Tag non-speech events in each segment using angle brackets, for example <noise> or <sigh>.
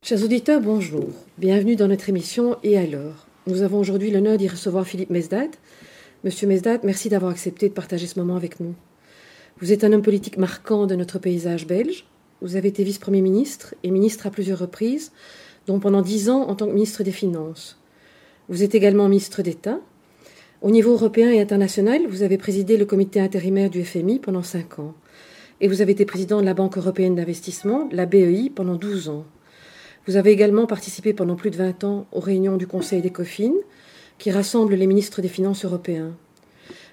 Chers auditeurs, bonjour. Bienvenue dans notre émission Et alors? Nous avons aujourd'hui l'honneur d'y recevoir Philippe Mesdat. Monsieur Mesdat, merci d'avoir accepté de partager ce moment avec nous. Vous êtes un homme politique marquant de notre paysage belge. Vous avez été vice-premier ministre et ministre à plusieurs reprises, dont pendant dix ans en tant que ministre des Finances. Vous êtes également ministre d'État. Au niveau européen et international, vous avez présidé le comité intérimaire du FMI pendant cinq ans. Et vous avez été président de la Banque européenne d'investissement, la BEI, pendant douze ans. Vous avez également participé pendant plus de 20 ans aux réunions du Conseil des COFIN, qui rassemble les ministres des Finances européens.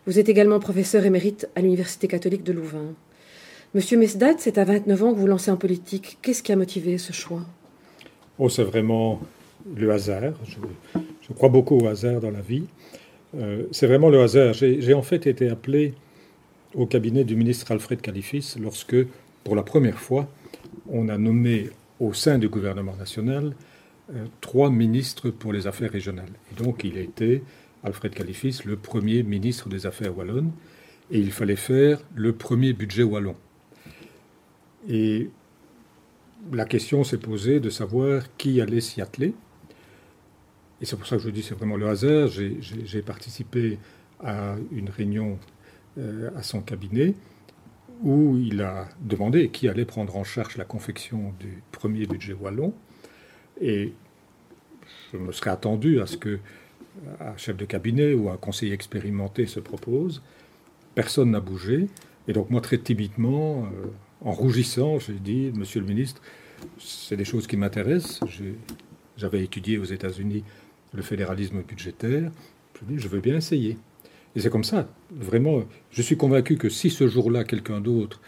Vous êtes également professeur émérite à l'Université catholique de Louvain. Monsieur Mesdat, c'est à 29 ans que vous lancez en politique. Qu'est-ce qui a motivé ce choix? Oh, c'est vraiment le hasard. Je, crois beaucoup au hasard dans la vie. Euh, c'est vraiment le hasard. J'ai en fait été appelé au cabinet du ministre Alfred Califis lorsque, pour la première fois, on a nommé au sein du gouvernement national euh, trois ministres pour les affaires régionales. Et donc il a été, Alfred Califis, le premier ministre des Affaires wallonnes, et il fallait faire le premier budget wallon. Et la question s'est posée de savoir qui allait s'y atteler. Et c'est pour ça que je dis c'est vraiment le hasard. J'ai participé à une réunion euh, à son cabinet où il a demandé qui allait prendre en charge la confection du premier budget wallon. Et je me serais attendu à ce que un chef de cabinet ou un conseiller expérimenté se propose. Personne n'a bougé. Et donc moi, très timidement, euh, en rougissant, j'ai dit, Monsieur le ministre, c'est des choses qui m'intéressent. J'avais étudié aux États-Unis le fédéralisme budgétaire. Je dis, je veux bien essayer. Et c'est comme ça, vraiment, je suis convaincu que si ce jour-là, quelqu'un d'autre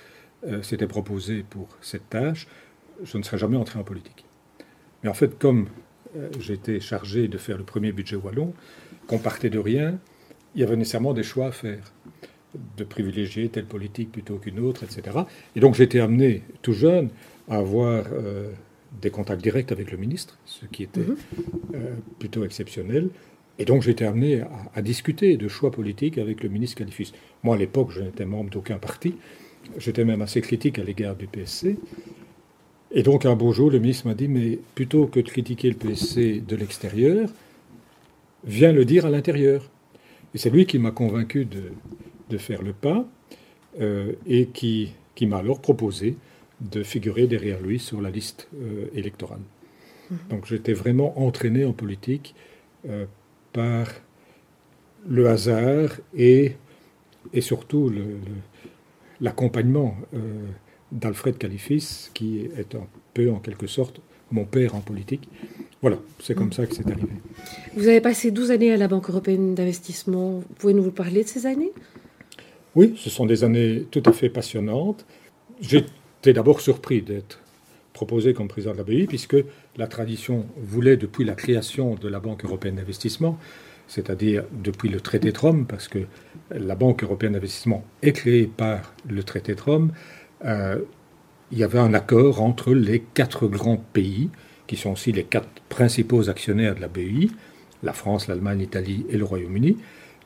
euh, s'était proposé pour cette tâche, je ne serais jamais entré en politique. Mais en fait, comme euh, j'étais chargé de faire le premier budget wallon, qu'on partait de rien, il y avait nécessairement des choix à faire, de privilégier telle politique plutôt qu'une autre, etc. Et donc j'étais amené, tout jeune, à avoir euh, des contacts directs avec le ministre, ce qui était mhm. plutôt exceptionnel. Et donc été amené à, discuter de choix politiques avec le ministre Califus. Moi, à l'époque, je n'étais membre d'aucun parti. J'étais même assez critique à l'égard du PSC. Et donc un beau jour, le ministre m'a dit, mais plutôt que de critiquer le PSC de l'extérieur, viens le dire à l'intérieur. Et c'est lui qui m'a convaincu de, de, faire le pas euh, et qui, qui m'a alors proposé de figurer derrière lui sur la liste euh, électorale. Mmh. Donc j'étais vraiment entraîné en politique euh, par le hasard et, et surtout l'accompagnement euh, d'Alfred Califis, qui est un peu en quelque sorte mon père en politique. Voilà, c'est comme ça que c'est arrivé. Vous avez passé 12 années à la Banque européenne d'investissement. Vous pouvez nous parler de ces années? Oui, ce sont des années tout à fait passionnantes. J'étais d'abord surpris d'être proposé comme président de la BEI, puisque la tradition voulait, depuis la création de la Banque européenne d'investissement, c'est-à-dire depuis le traité de Rome, parce que la Banque européenne d'investissement est créée par le traité de Rome, euh, il y avait un accord entre les quatre grands pays, qui sont aussi les quatre principaux actionnaires de la BEI, la France, l'Allemagne, l'Italie et le Royaume-Uni.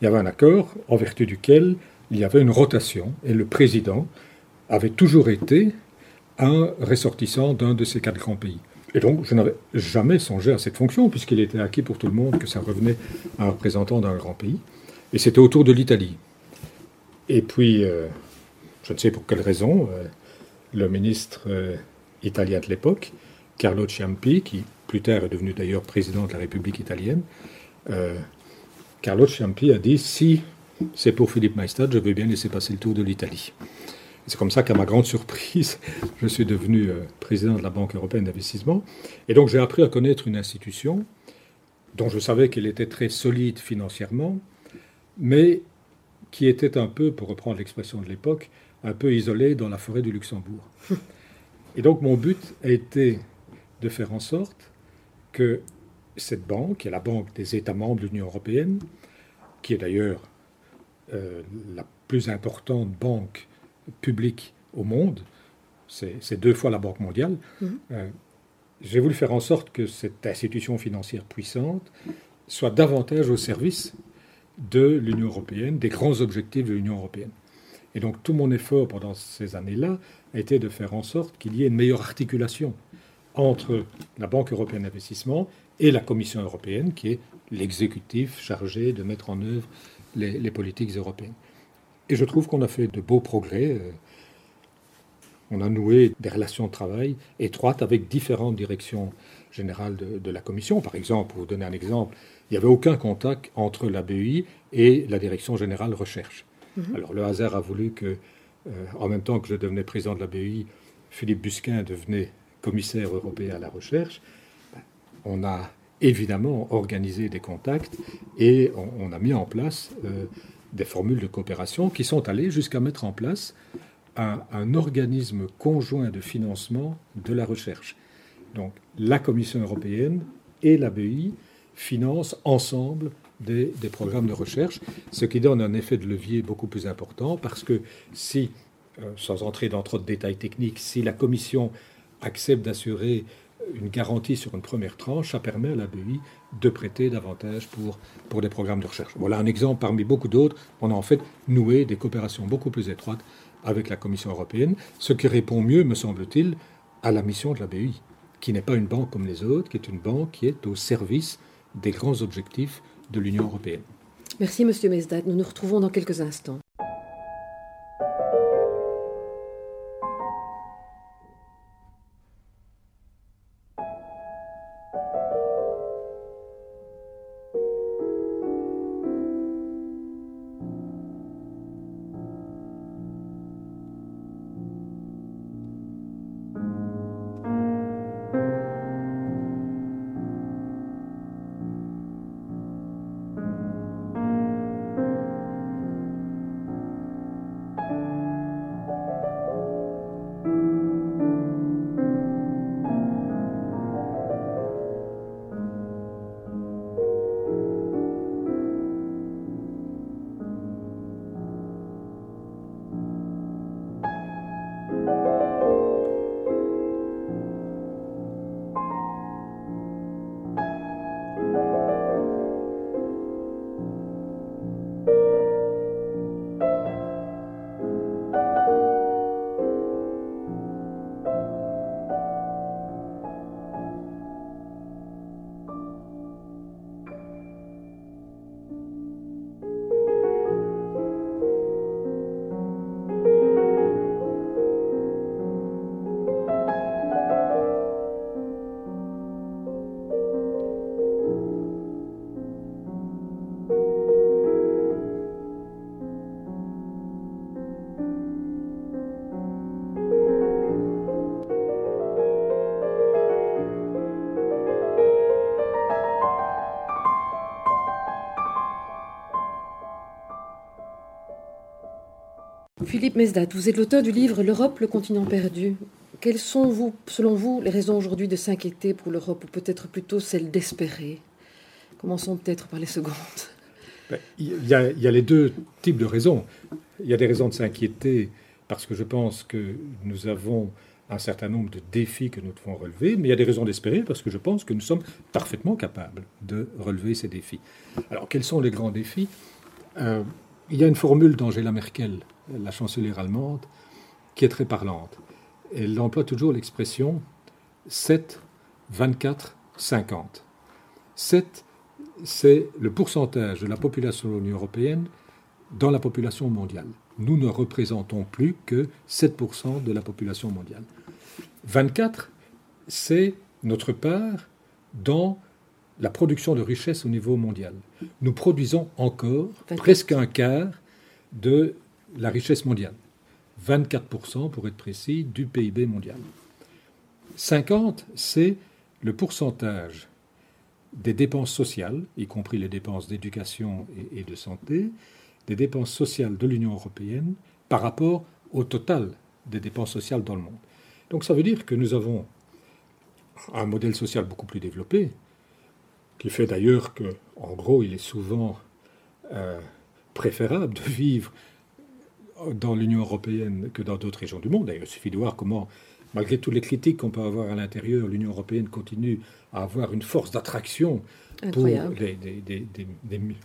Il y avait un accord en vertu duquel il y avait une rotation, et le président avait toujours été un ressortissant d'un de ces quatre grands pays. Et donc, je n'avais jamais songé à cette fonction, puisqu'il était acquis pour tout le monde que ça revenait à un représentant d'un grand pays. Et c'était autour de l'Italie. Et puis, euh, je ne sais pour quelle raison, euh, le ministre euh, italien de l'époque, Carlo Ciampi, qui plus tard est devenu d'ailleurs président de la République italienne, Carlo Ciampi a dit si c'est pour Philippe Maestad, je veux bien laisser passer le tour de l'Italie. C'est comme ça qu'à ma grande surprise, <laughs> je suis devenu euh, président de la Banque européenne d'investissement. Et donc j'ai appris à connaître une institution dont je savais qu'elle était très solide financièrement, mais qui était un peu, pour reprendre l'expression de l'époque, un peu isolée dans la forêt du Luxembourg. <laughs> Et donc mon but a été de faire en sorte que cette banque, qui est la banque des États membres de l'Union européenne, qui est d'ailleurs euh, la plus importante banque public au monde, c'est deux fois la Banque mondiale, mhm. euh, j'ai voulu faire en sorte que cette institution financière puissante soit davantage au service de l'Union européenne, des grands objectifs de l'Union européenne. Et donc tout mon effort pendant ces années-là a été de faire en sorte qu'il y ait une meilleure articulation entre la Banque européenne d'investissement et la Commission européenne, qui est l'exécutif chargé de mettre en œuvre les, politiques européennes. Et je trouve qu'on a fait de beaux progrès. Euh, on a noué des relations de travail étroites avec différentes directions générales de, la Commission. Par exemple, pour vous donner un exemple, il n'y avait aucun contact entre la BEI et la Direction générale recherche. Mhm. Alors le hasard a voulu que, euh, en même temps que je devenais président de la BEI, Philippe Busquin devenait commissaire européen à la recherche. On a évidemment organisé des contacts et on, a mis en place euh, des formules de coopération qui sont allées jusqu'à mettre en place un, organisme conjoint de financement de la recherche. Donc la Commission européenne et la BEI financent ensemble des, programmes de recherche, ce qui donne un effet de levier beaucoup plus important parce que si, euh, sans entrer dans trop de détails techniques, si la Commission accepte d'assurer une garantie sur une première tranche, ça permet à la BEI de prêter davantage pour, pour des programmes de recherche. Voilà un exemple parmi beaucoup d'autres. On a en fait noué des coopérations beaucoup plus étroites avec la Commission européenne, ce qui répond mieux, me semble-t-il, à la mission de la BEI, qui n'est pas une banque comme les autres, qui est une banque qui est au service des grands objectifs de l'Union européenne. Merci, Monsieur Mesdat. Nous nous retrouvons dans quelques instants. Philippe Mesdat, vous êtes l'auteur du livre L'Europe, le continent perdu. Quelles sont, selon vous, les raisons aujourd'hui de s'inquiéter pour l'Europe, ou peut-être plutôt celles d'espérer? Commençons peut-être par les secondes. Ben, il y, a, il y, a, les deux types de raisons. Il y a des raisons de s'inquiéter parce que je pense que nous avons un certain nombre de défis que nous devons relever, mais il y a des raisons d'espérer parce que je pense que nous sommes parfaitement capables de relever ces défis. Alors, quels sont les grands défis? Euh, Il y a une formule d'Angela Merkel la chancelière allemande, qui est très parlante. Elle emploie toujours l'expression 7, 24, 50. 7, c'est le pourcentage de la population de l'Union européenne dans la population mondiale. Nous ne représentons plus que 7% de la population mondiale. 24, c'est notre part dans la production de richesse au niveau mondial. Nous produisons encore presque un quart de la richesse mondiale. 24% pour être précis du PIB mondial. 50, c'est le pourcentage des dépenses sociales, y compris les dépenses d'éducation et, de santé, des dépenses sociales de l'Union européenne par rapport au total des dépenses sociales dans le monde. Donc ça veut dire que nous avons un modèle social beaucoup plus développé, qui fait d'ailleurs que, en gros, il est souvent euh, préférable de vivre dans l'Union européenne que dans d'autres régions du monde. D'ailleurs, il suffit de voir comment, malgré toutes les critiques qu'on peut avoir à l'intérieur, l'Union européenne continue à avoir une force d'attraction pour des,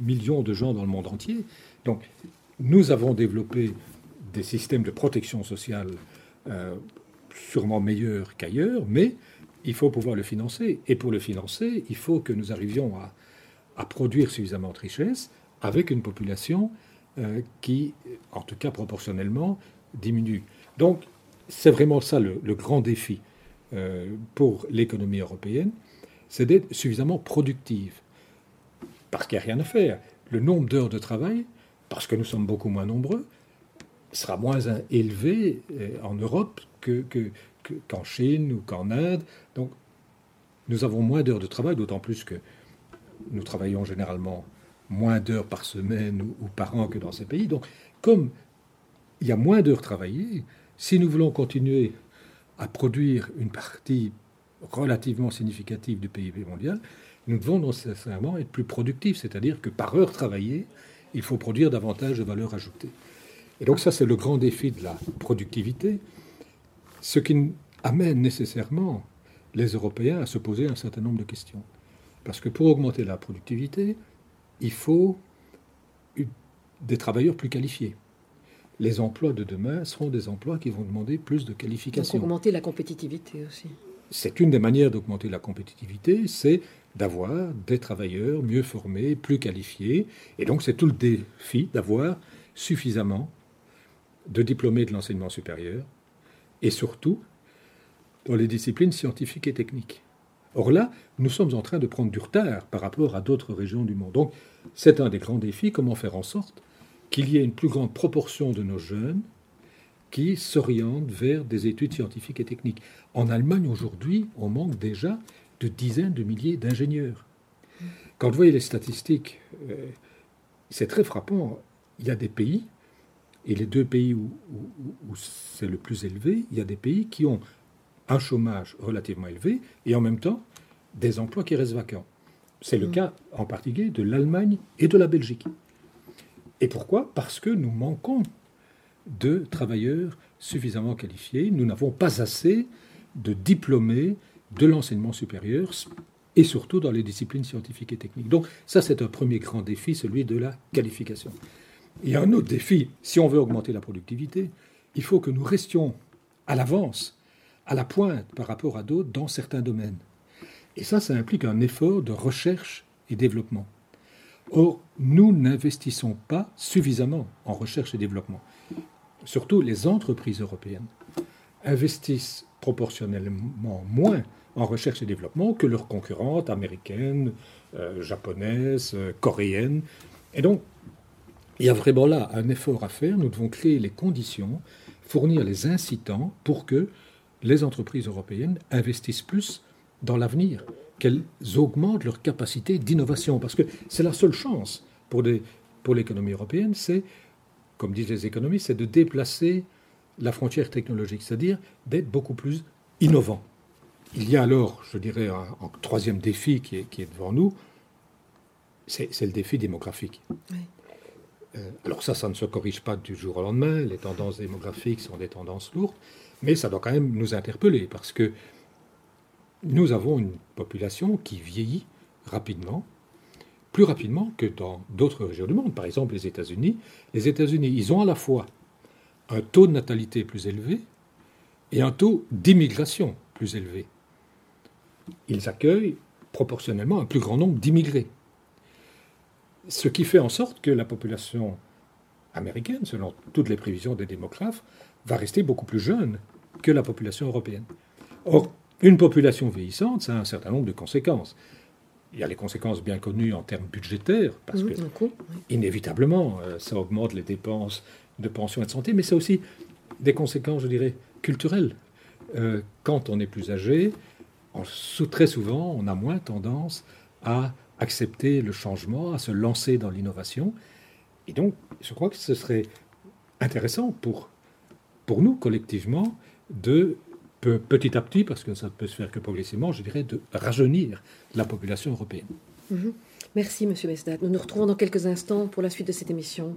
millions de gens dans le monde entier. Donc, nous avons développé des systèmes de protection sociale euh, sûrement meilleurs qu'ailleurs, mais il faut pouvoir le financer. Et pour le financer, il faut que nous arrivions à, produire suffisamment de richesses avec une population euh, qui, en tout cas proportionnellement, diminue. Donc, c'est vraiment ça le, grand défi euh, pour l'économie européenne, c'est d'être suffisamment productive. Parce qu'il n'y a rien à faire. Le nombre d'heures de travail, parce que nous sommes beaucoup moins nombreux, sera moins élevé euh, en Europe que, qu'en Chine ou qu'en Inde. Donc, nous avons moins d'heures de travail, d'autant plus que nous travaillons généralement moins d'heures par semaine ou, par an que dans ces pays. Donc, comme il y a moins d'heures travaillées, si nous voulons continuer à produire une partie relativement significative du PIB mondial, nous devons nécessairement être plus productifs, c'est-à-dire que par heure travaillée, il faut produire davantage de valeur ajoutée. Et donc ça, c'est le grand défi de la productivité, ce qui amène nécessairement les Européens à se poser un certain nombre de questions. Parce que pour augmenter la productivité, il faut des travailleurs plus qualifiés. Les emplois de demain seront des emplois qui vont demander plus de qualification. Donc augmenter la compétitivité aussi. C'est une des manières d'augmenter la compétitivité, c'est d'avoir des travailleurs mieux formés, plus qualifiés. Et donc c'est tout le défi d'avoir suffisamment de diplômés de l'enseignement supérieur et surtout dans les disciplines scientifiques et techniques. Or là, nous sommes en train de prendre du retard par rapport à d'autres régions du monde. Donc c'est un des grands défis, comment faire en sorte qu'il y ait une plus grande proportion de nos jeunes qui s'orientent vers des études scientifiques et techniques. En Allemagne aujourd'hui, on manque déjà de dizaines de milliers d'ingénieurs. Quand vous voyez les statistiques, euh, c'est très frappant. Il y a des pays, et les deux pays où, c'est le plus élevé, il y a des pays qui ont un chômage relativement élevé et en même temps des emplois qui restent vacants. C'est le mm. cas en particulier de l'Allemagne et de la Belgique. Et pourquoi? Parce que nous manquons de travailleurs suffisamment qualifiés. Nous n'avons pas assez de diplômés de l'enseignement supérieur et surtout dans les disciplines scientifiques et techniques. Donc ça, c'est un premier grand défi, celui de la qualification. Il y a un autre défi. Si on veut augmenter la productivité, il faut que nous restions à l'avance, à la pointe par rapport à d'autres dans certains domaines. Et ça, ça implique un effort de recherche et développement. Or, nous n'investissons pas suffisamment en recherche et développement. Surtout les entreprises européennes investissent proportionnellement moins en recherche et développement que leurs concurrentes américaines, euh, japonaises, euh, coréennes. Et donc, il y a vraiment là un effort à faire. Nous devons créer les conditions, fournir les incitants pour que les entreprises européennes investissent plus dans l'avenir, qu'elles augmentent leur capacité d'innovation. Parce que c'est la seule chance pour, pour l'économie européenne, c'est, comme disent les économistes, c'est de déplacer la frontière technologique, c'est-à-dire d'être beaucoup plus innovant. Il y a alors, je dirais, un, troisième défi qui est, qui est devant nous, c'est le défi démographique. Euh, alors ça, ça ne se corrige pas du jour au lendemain, les tendances démographiques sont des tendances lourdes, mais ça doit quand même nous interpeller, parce que nous avons une population qui vieillit rapidement, plus rapidement que dans d'autres régions du monde. Par exemple, les États-Unis. Les États-Unis, ils ont à la fois un taux de natalité plus élevé et un taux d'immigration plus élevé. Ils accueillent proportionnellement un plus grand nombre d'immigrés. Ce qui fait en sorte que la population américaine, selon toutes les prévisions des démographes, va rester beaucoup plus jeune que la population européenne. Or, une population vieillissante, ça a un certain nombre de conséquences. Il y a les conséquences bien connues en termes budgétaires, parce que, inévitablement, euh, ça augmente les dépenses de pension et de santé, mais c'est aussi des conséquences, je dirais, culturelles. Euh, quand on est plus âgé, très souvent, on a moins tendance à accepter le changement, à se lancer dans l'innovation. Et donc, je crois que ce serait intéressant pour, pour nous, collectivement, de petit à petit, parce que ça ne peut se faire que progressivement, je dirais, de rajeunir la population européenne. Mhm. Merci, Monsieur Mesdat. Nous nous retrouvons dans quelques instants pour la suite de cette émission.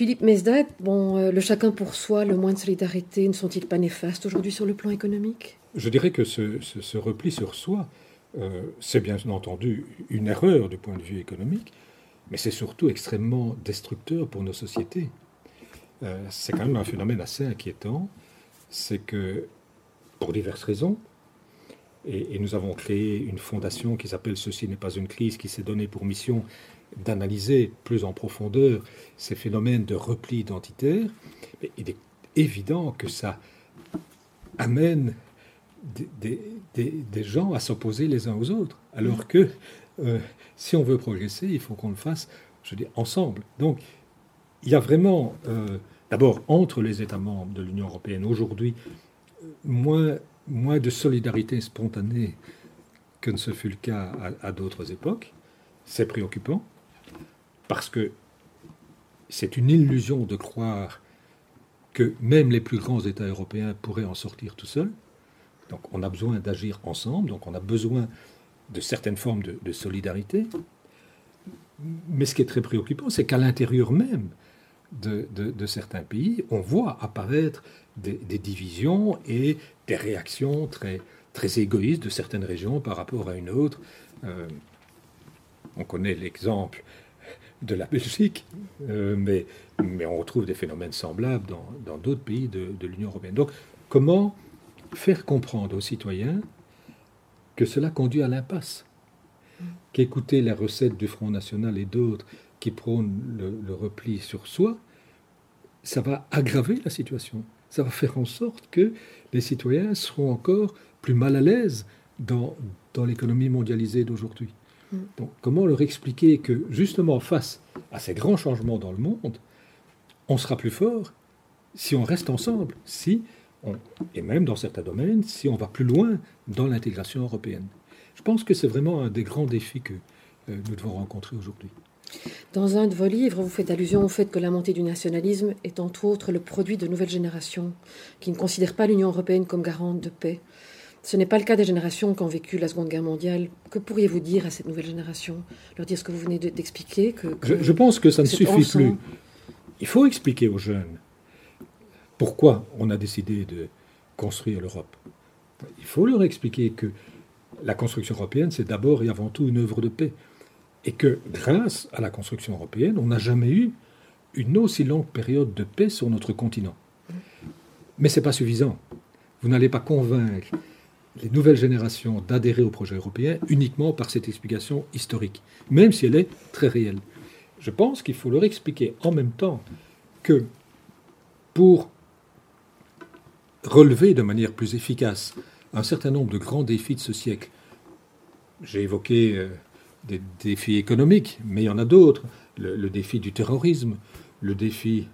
Philippe Mesdat, bon, euh, le chacun pour soi, le moins de solidarité, ne sont-ils pas néfastes aujourd'hui sur le plan économique? Je dirais que ce, repli sur soi, euh, c'est bien entendu une erreur du point de vue économique, mais c'est surtout extrêmement destructeur pour nos sociétés. Euh, c'est quand même un phénomène assez inquiétant. C'est que, pour diverses raisons, et, nous avons créé une fondation qui s'appelle Ceci n'est pas une crise, qui s'est donnée pour mission d'analyser plus en profondeur ces phénomènes de repli identitaire. Il est évident que ça amène des, gens à s'opposer les uns aux autres. Alors que euh, si on veut progresser, il faut qu'on le fasse, je dis, ensemble. Donc, il y a vraiment, euh, d'abord, entre les États membres de l'Union européenne aujourd'hui, moins moins de solidarité spontanée que ne ce fut le cas à, d'autres époques. C'est préoccupant parce que c'est une illusion de croire que même les plus grands États européens pourraient en sortir tout seuls. Donc on a besoin d'agir ensemble, donc on a besoin de certaines formes de, solidarité. Mais ce qui est très préoccupant, c'est qu'à l'intérieur même de, certains pays, on voit apparaître des, divisions et des réactions très, très égoïstes de certaines régions par rapport à une autre. Euh, on connaît l'exemple de la Belgique, euh, mais, mais on retrouve des phénomènes semblables dans d'autres pays de, de l'Union européenne. Donc, comment faire comprendre aux citoyens que cela conduit à l'impasse Qu'écouter la recette du Front National et d'autres qui prônent le repli sur soi, ça va aggraver la situation ça va faire en sorte que les citoyens seront encore plus mal à l'aise dans, dans l'économie mondialisée d'aujourd'hui. Mm. Donc comment leur expliquer que justement face à ces grands changements dans le monde, on sera plus fort si on reste ensemble, si on, et même dans certains domaines, si on va plus loin dans l'intégration européenne? Je pense que c'est vraiment un des grands défis que euh, nous devons rencontrer aujourd'hui. Dans un de vos livres, vous faites allusion au fait que la montée du nationalisme est entre autres le produit de nouvelles générations qui ne considèrent pas l'Union européenne comme garante de paix. Ce n'est pas le cas des générations qui ont vécu la Seconde Guerre mondiale. Que pourriez-vous dire à cette nouvelle génération? Leur dire ce que vous venez d'expliquer que, je, pense que ça ne suffit plus. Il faut expliquer aux jeunes pourquoi on a décidé de construire l'Europe. Il faut leur expliquer que la construction européenne, c'est d'abord et avant tout une œuvre de paix et que grâce à la construction européenne, on n'a jamais eu une aussi longue période de paix sur notre continent. Mais ce n'est pas suffisant. Vous n'allez pas convaincre les nouvelles générations d'adhérer au projet européen uniquement par cette explication historique, même si elle est très réelle. Je pense qu'il faut leur expliquer en même temps que pour relever de manière plus efficace un certain nombre de grands défis de ce siècle, j'ai évoqué euh, des défis économiques, mais il y en a d'autres. Le, défi du terrorisme, le défi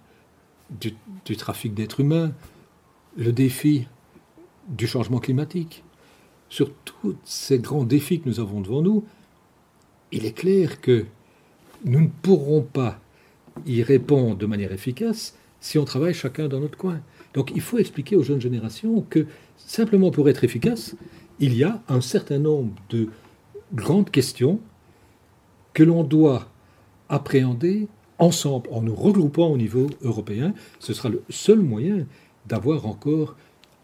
du, trafic d'êtres humains, le défi du changement climatique. Sur tous ces grands défis que nous avons devant nous, il est clair que nous ne pourrons pas y répondre de manière efficace si on travaille chacun dans notre coin. Donc il faut expliquer aux jeunes générations que simplement pour être efficace, il y a un certain nombre de grandes questions que l'on doit appréhender ensemble, en nous regroupant au niveau européen. Ce sera le seul moyen d'avoir encore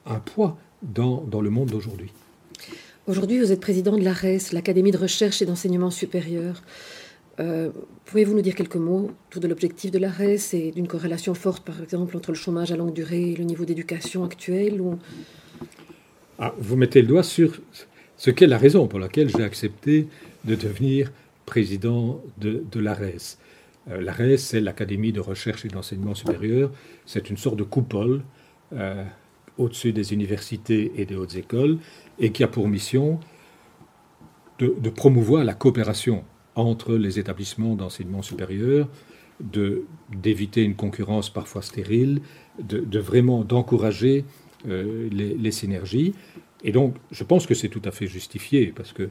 un poids dans, dans le monde d'aujourd'hui. Aujourd'hui, vous êtes président de l'ARES, l'Académie de recherche et d'enseignement supérieur. Euh, pouvez-vous nous dire quelques mots autour de l'objectif de l'ARES et d'une corrélation forte, par exemple, entre le chômage à longue durée et le niveau d'éducation actuel ou... ah, Vous mettez le doigt sur ce qu'est la raison pour laquelle j'ai accepté de devenir président de, l'ARES. Euh, L'ARES, c'est l'Académie de recherche et d'enseignement supérieur. C'est une sorte de coupole euh, au-dessus des universités et des hautes écoles et qui a pour mission de, promouvoir la coopération entre les établissements d'enseignement supérieur, d'éviter une concurrence parfois stérile, de, vraiment d'encourager euh, les, les, synergies. Et donc, je pense que c'est tout à fait justifié parce que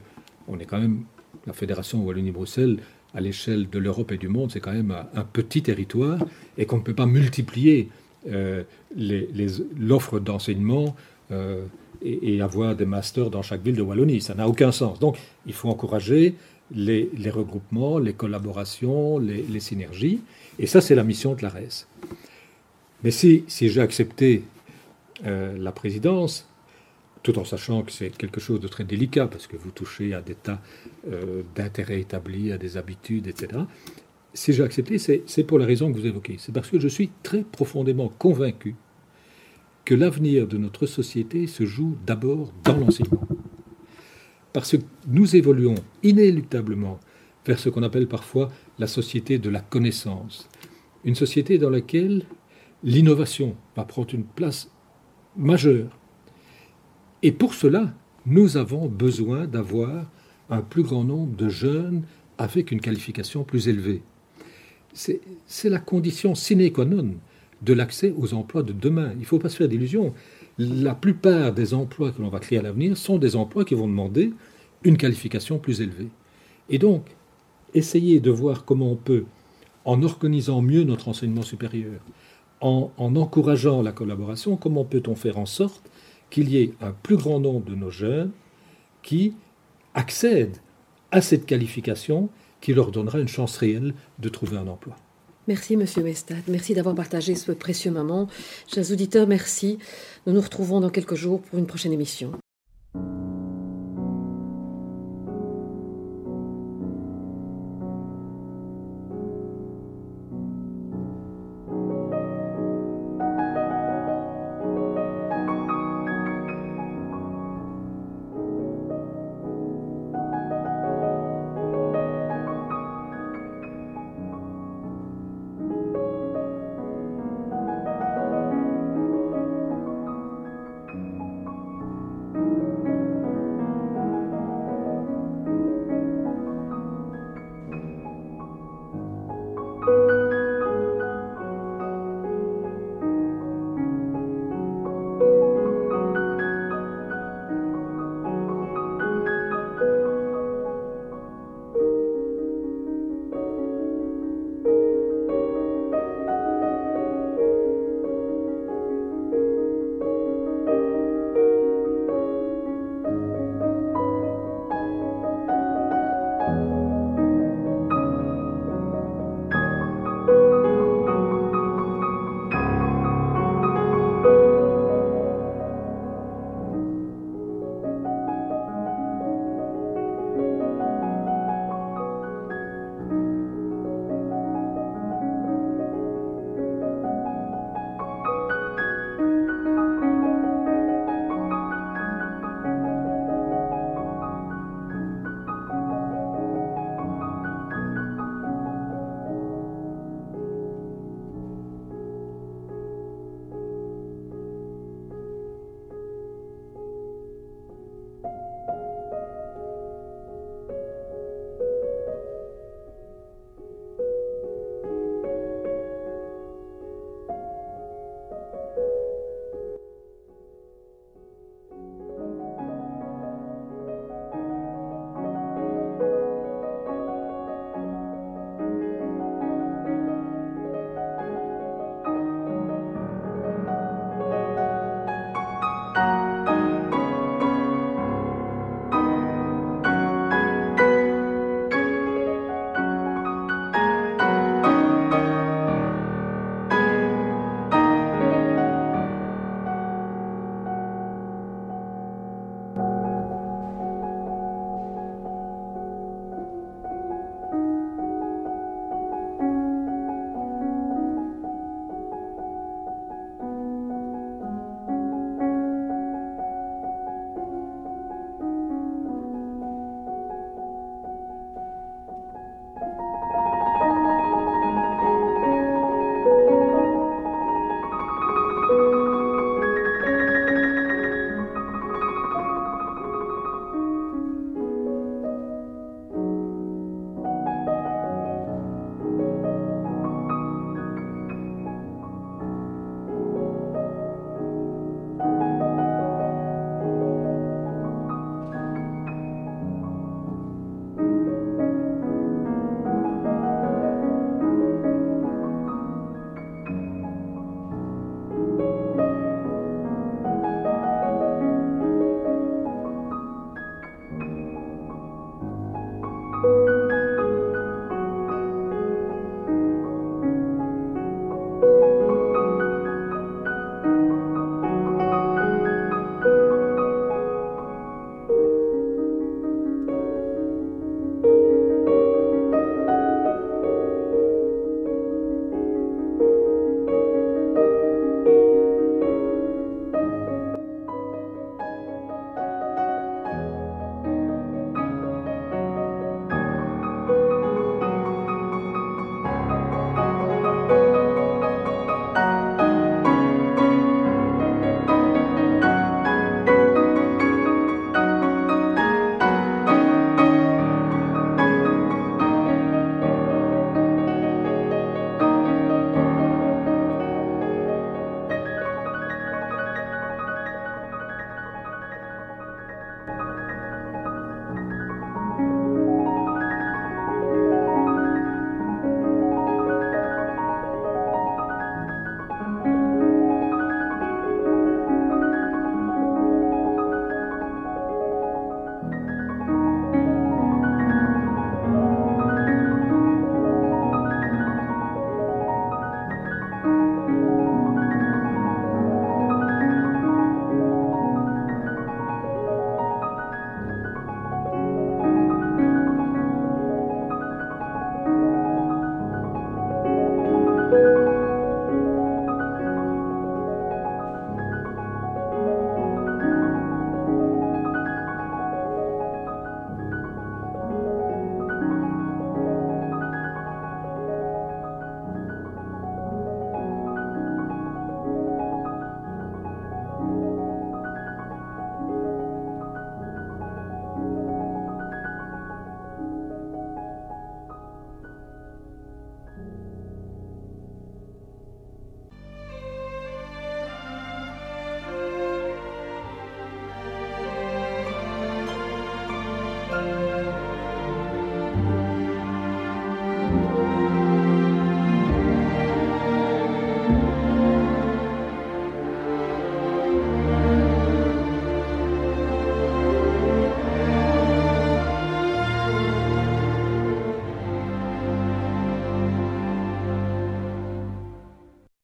on est quand même la Fédération Wallonie-Bruxelles, à l'échelle de l'Europe et du monde, c'est quand même un petit territoire et qu'on ne peut pas multiplier euh, l'offre d'enseignement euh, et, avoir des masters dans chaque ville de Wallonie. Ça n'a aucun sens. Donc il faut encourager les, regroupements, les collaborations, les, synergies. Et ça, c'est la mission de l'ARES. Mais si, j'ai accepté euh, la présidence, tout en sachant que c'est quelque chose de très délicat, parce que vous touchez à des tas euh, d'intérêts établis, à des habitudes, etc. Si j'ai accepté, c'est pour la raison que vous évoquez. C'est parce que je suis très profondément convaincu que l'avenir de notre société se joue d'abord dans l'enseignement. Parce que nous évoluons inéluctablement vers ce qu'on appelle parfois la société de la connaissance. Une société dans laquelle l'innovation va prendre une place majeure. Et pour cela, nous avons besoin d'avoir un plus grand nombre de jeunes avec une qualification plus élevée. C'est la condition sine qua non de l'accès aux emplois de demain. Il ne faut pas se faire d'illusions. La plupart des emplois que l'on va créer à l'avenir sont des emplois qui vont demander une qualification plus élevée. Et donc, essayer de voir comment on peut, en organisant mieux notre enseignement supérieur, en, en encourageant la collaboration, comment peut-on faire en sorte qu'il y ait un plus grand nombre de nos jeunes qui accèdent à cette qualification qui leur donnera une chance réelle de trouver un emploi. Merci, Monsieur Mestad. Merci d'avoir partagé ce précieux moment. Chers auditeurs, merci. Nous nous retrouvons dans quelques jours pour une prochaine émission.